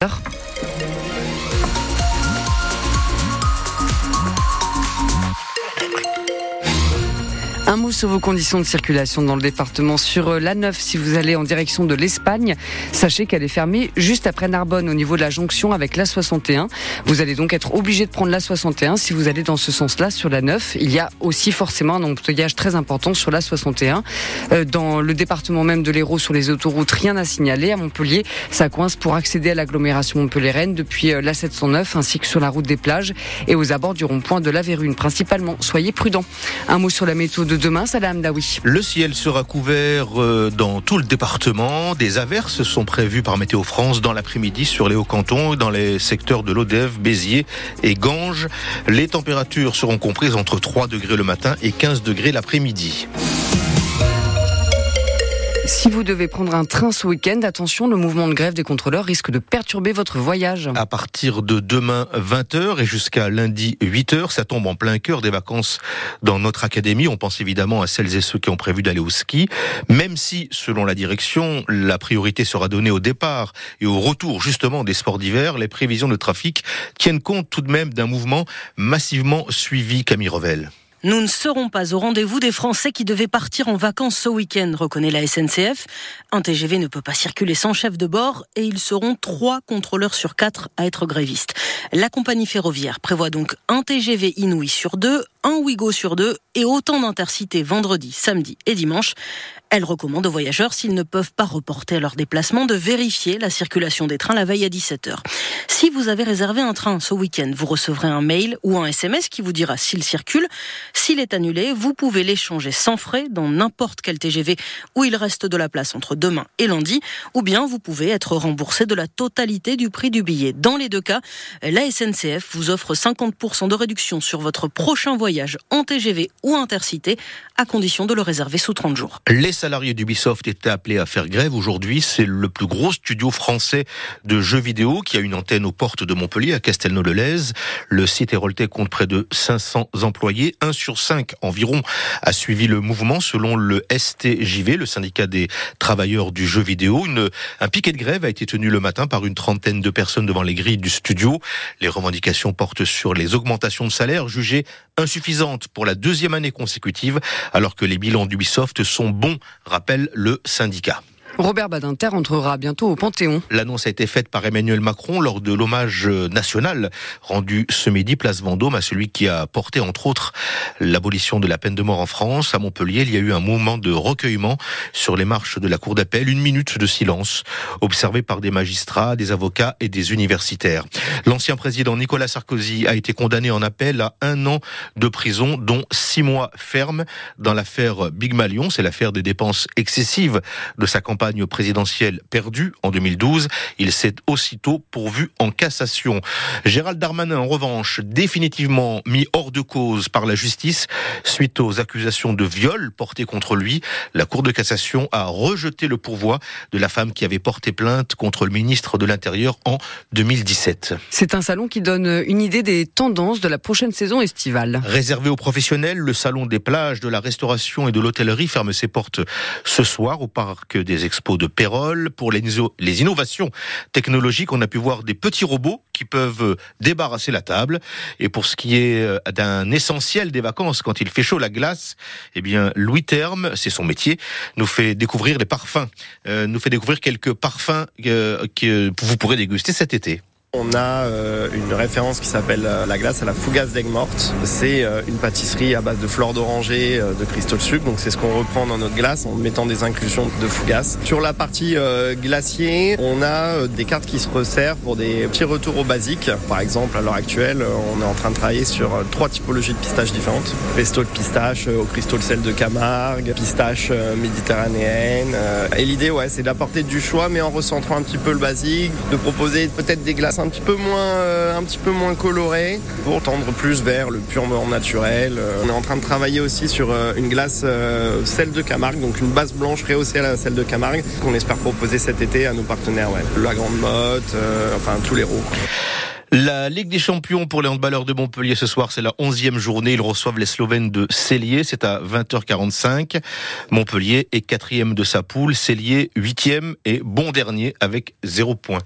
Un sur vos conditions de circulation dans le département. Sur euh, la 9, si vous allez en direction de l'Espagne, sachez qu'elle est fermée juste après Narbonne au niveau de la jonction avec la 61. Vous allez donc être obligé de prendre la 61 si vous allez dans ce sens-là sur la 9. Il y a aussi forcément un embouteillage très important sur la 61. Euh, dans le département même de l'Hérault sur les autoroutes, rien à signaler. À Montpellier, ça coince pour accéder à l'agglomération Montpellier-Rennes depuis euh, la 709 ainsi que sur la route des plages et aux abords du rond-point de la Vérune principalement. Soyez prudents. Un mot sur la météo de demain, Le ciel sera couvert euh, dans tout le département. Des averses sont prévues par Météo France dans l'après-midi sur les hauts cantons, dans les secteurs de l'Odève, Béziers et Ganges. Les températures seront comprises entre 3 degrés le matin et 15 degrés l'après-midi. Si vous devez prendre un train ce week-end, attention, le mouvement de grève des contrôleurs risque de perturber votre voyage. À partir de demain 20h et jusqu'à lundi 8h, ça tombe en plein cœur des vacances dans notre académie. On pense évidemment à celles et ceux qui ont prévu d'aller au ski, même si, selon la direction, la priorité sera donnée au départ et au retour justement des sports d'hiver. Les prévisions de trafic tiennent compte tout de même d'un mouvement massivement suivi, Camille Revel. Nous ne serons pas au rendez-vous des Français qui devaient partir en vacances ce week-end, reconnaît la SNCF. Un TGV ne peut pas circuler sans chef de bord et ils seront trois contrôleurs sur quatre à être grévistes. La compagnie ferroviaire prévoit donc un TGV Inouï sur deux, un Ouigo sur deux et autant d'intercités vendredi, samedi et dimanche. Elle recommande aux voyageurs, s'ils ne peuvent pas reporter leur déplacement, de vérifier la circulation des trains la veille à 17h. Si vous avez réservé un train ce week-end, vous recevrez un mail ou un SMS qui vous dira s'il circule. S'il est annulé, vous pouvez l'échanger sans frais dans n'importe quel TGV où il reste de la place entre demain et lundi, ou bien vous pouvez être remboursé de la totalité du prix du billet. Dans les deux cas, la SNCF vous offre 50% de réduction sur votre prochain voyage en TGV ou intercité, à condition de le réserver sous 30 jours salariés d'Ubisoft étaient appelés à faire grève. Aujourd'hui, c'est le plus gros studio français de jeux vidéo qui a une antenne aux portes de Montpellier, à Castelnau-le-Lez. Le site Héroltais compte près de 500 employés. Un sur cinq environ a suivi le mouvement selon le STJV, le syndicat des travailleurs du jeu vidéo. Un piquet de grève a été tenu le matin par une trentaine de personnes devant les grilles du studio. Les revendications portent sur les augmentations de salaire jugées insuffisantes pour la deuxième année consécutive, alors que les bilans d'Ubisoft sont bons rappelle le syndicat. Robert Badinter entrera bientôt au Panthéon. L'annonce a été faite par Emmanuel Macron lors de l'hommage national rendu ce midi place Vendôme à celui qui a porté entre autres l'abolition de la peine de mort en France. À Montpellier, il y a eu un moment de recueillement sur les marches de la cour d'appel, une minute de silence observé par des magistrats, des avocats et des universitaires. L'ancien président Nicolas Sarkozy a été condamné en appel à un an de prison, dont six mois ferme dans l'affaire Big Malion. C'est l'affaire des dépenses excessives de sa campagne présidentielle perdue en 2012. Il s'est aussitôt pourvu en cassation. Gérald Darmanin, en revanche, définitivement mis hors de cause par la justice suite aux accusations de viol portées contre lui. La Cour de cassation a rejeté le pourvoi de la femme qui avait porté plainte contre le ministre de l'Intérieur en 2017. C'est un salon qui donne une idée des tendances de la prochaine saison estivale. Réservé aux professionnels, le salon des plages, de la restauration et de l'hôtellerie ferme ses portes ce soir au parc des Expos de Pérol. Pour les, innovations technologiques, on a pu voir des petits robots qui peuvent débarrasser la table. Et pour ce qui est euh, d'un essentiel des vacances, quand il fait chaud, la glace, eh bien, Louis Terme, c'est son métier, nous fait découvrir les parfums, euh, nous fait découvrir quelques parfums euh, que vous pourrez déguster cet été. On a euh, une référence qui s'appelle euh, la glace à la fougasse d'aigle morte. C'est euh, une pâtisserie à base de fleurs d'oranger, de cristaux de sucre. Donc c'est ce qu'on reprend dans notre glace en mettant des inclusions de fougasse. Sur la partie glacier, on a des cartes qui se resserrent pour des petits retours au basique. Par exemple, à l'heure actuelle, on est en train de travailler sur trois typologies de pistaches différentes. Pesto de pistache au cristaux de sel de Camargue, pistache méditerranéenne. Et l'idée, ouais, c'est d'apporter du choix, mais en recentrant un petit peu le basique, de proposer peut-être des glaces un petit peu moins, euh, un petit peu moins coloré pour tendre plus vers le purement naturel. Euh, on est en train de travailler aussi sur euh, une glace sel de Camargue, donc une base blanche rehaussée à la sel de Camargue qu'on espère proposer cet été à nos partenaires, ouais. La Grande Motte, enfin tous les roues. La Ligue des champions pour les handballeurs de Montpellier ce soir, c'est la onzième journée. Ils reçoivent les Slovènes de Cellier. C'est à 20h45. Montpellier est quatrième de sa poule. Cellier huitième et bon dernier avec zéro point.